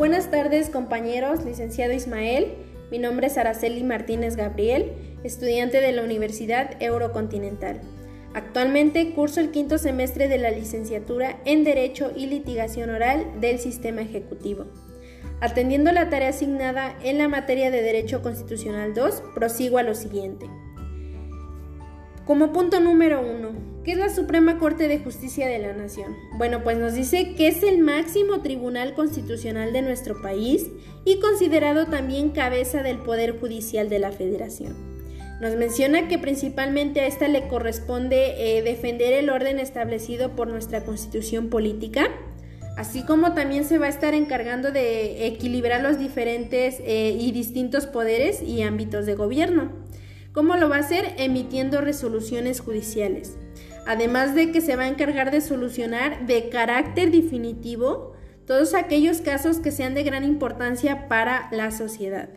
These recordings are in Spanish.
Buenas tardes compañeros, licenciado Ismael. Mi nombre es Araceli Martínez Gabriel, estudiante de la Universidad Eurocontinental. Actualmente curso el quinto semestre de la licenciatura en Derecho y Litigación Oral del Sistema Ejecutivo. Atendiendo la tarea asignada en la materia de Derecho Constitucional 2, prosigo a lo siguiente. Como punto número uno, ¿qué es la Suprema Corte de Justicia de la Nación? Bueno, pues nos dice que es el máximo tribunal constitucional de nuestro país y considerado también cabeza del Poder Judicial de la Federación. Nos menciona que principalmente a esta le corresponde eh, defender el orden establecido por nuestra constitución política, así como también se va a estar encargando de equilibrar los diferentes eh, y distintos poderes y ámbitos de gobierno. ¿Cómo lo va a hacer? Emitiendo resoluciones judiciales. Además de que se va a encargar de solucionar de carácter definitivo todos aquellos casos que sean de gran importancia para la sociedad.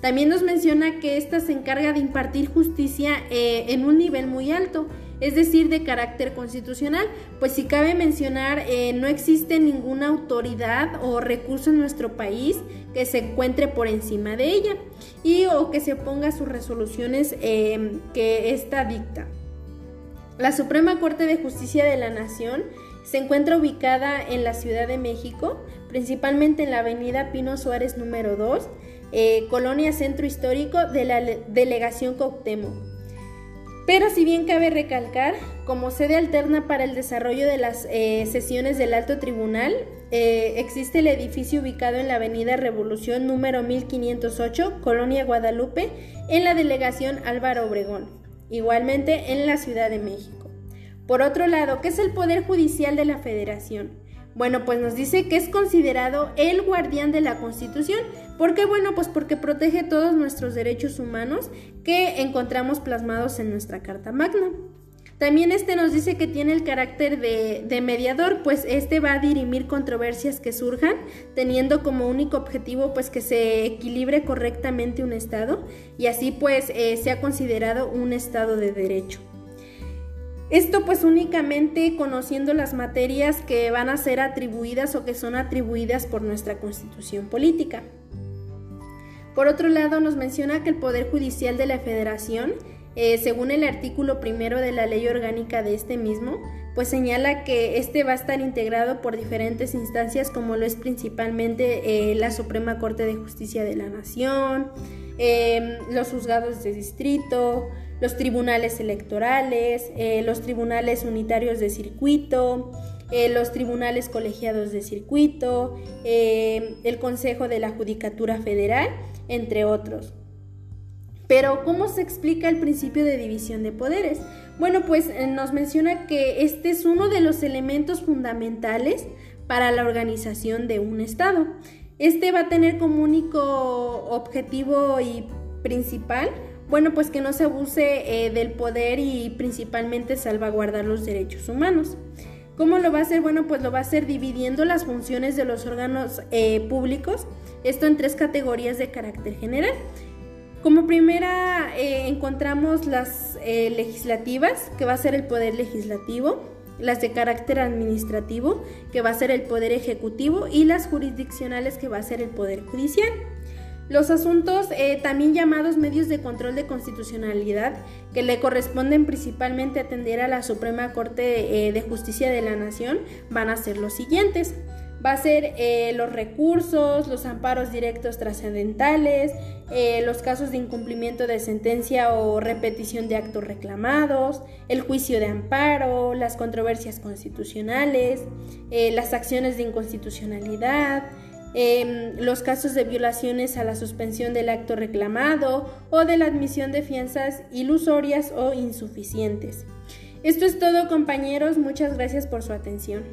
También nos menciona que ésta se encarga de impartir justicia eh, en un nivel muy alto, es decir, de carácter constitucional, pues si cabe mencionar, eh, no existe ninguna autoridad o recurso en nuestro país que se encuentre por encima de ella y o que se ponga sus resoluciones eh, que ésta dicta. La Suprema Corte de Justicia de la Nación se encuentra ubicada en la Ciudad de México, principalmente en la Avenida Pino Suárez número 2, eh, Colonia Centro Histórico de la Delegación Coctemo. Pero si bien cabe recalcar, como sede alterna para el desarrollo de las eh, sesiones del Alto Tribunal, eh, existe el edificio ubicado en la Avenida Revolución número 1508, Colonia Guadalupe, en la delegación Álvaro Obregón, igualmente en la Ciudad de México. Por otro lado, ¿qué es el Poder Judicial de la Federación? Bueno, pues nos dice que es considerado el guardián de la Constitución. ¿Por qué? Bueno, pues porque protege todos nuestros derechos humanos que encontramos plasmados en nuestra Carta Magna. También este nos dice que tiene el carácter de, mediador, pues este va a dirimir controversias que surjan, teniendo como único objetivo pues que se equilibre correctamente un Estado y así pues eh, sea considerado un Estado de derecho. Esto pues únicamente conociendo las materias que van a ser atribuidas o que son atribuidas por nuestra constitución política. Por otro lado, nos menciona que el Poder Judicial de la Federación, eh, según el artículo primero de la ley orgánica de este mismo, pues señala que este va a estar integrado por diferentes instancias como lo es principalmente eh, la Suprema Corte de Justicia de la Nación, eh, los juzgados de distrito, los tribunales electorales, los tribunales unitarios de circuito, los tribunales colegiados de circuito, el Consejo de la Judicatura Federal, entre otros. Pero, ¿cómo se explica el principio de división de poderes? Bueno, pues nos menciona que este es uno de los elementos fundamentales para la organización de un Estado. Este va a tener como único objetivo y principal bueno, pues que no se abuse eh, del poder y principalmente salvaguardar los derechos humanos. ¿Cómo lo va a hacer? Bueno, pues lo va a hacer dividiendo las funciones de los órganos eh, públicos, esto en tres categorías de carácter general. Como primera eh, encontramos las legislativas, que va a ser el poder legislativo, las de carácter administrativo, que va a ser el poder ejecutivo, y las jurisdiccionales, que va a ser el poder judicial. Los asuntos, eh, también llamados medios de control de constitucionalidad, que le corresponden principalmente atender a la Suprema Corte eh, de Justicia de la Nación, van a ser los siguientes. Va a ser eh, los recursos, los amparos directos trascendentales, los casos de incumplimiento de sentencia o repetición de actos reclamados, el juicio de amparo, las controversias constitucionales, las acciones de inconstitucionalidad, Em, los casos de violaciones a la suspensión del acto reclamado o de la admisión de fianzas ilusorias o insuficientes. Esto es todo compañeros, muchas gracias por su atención.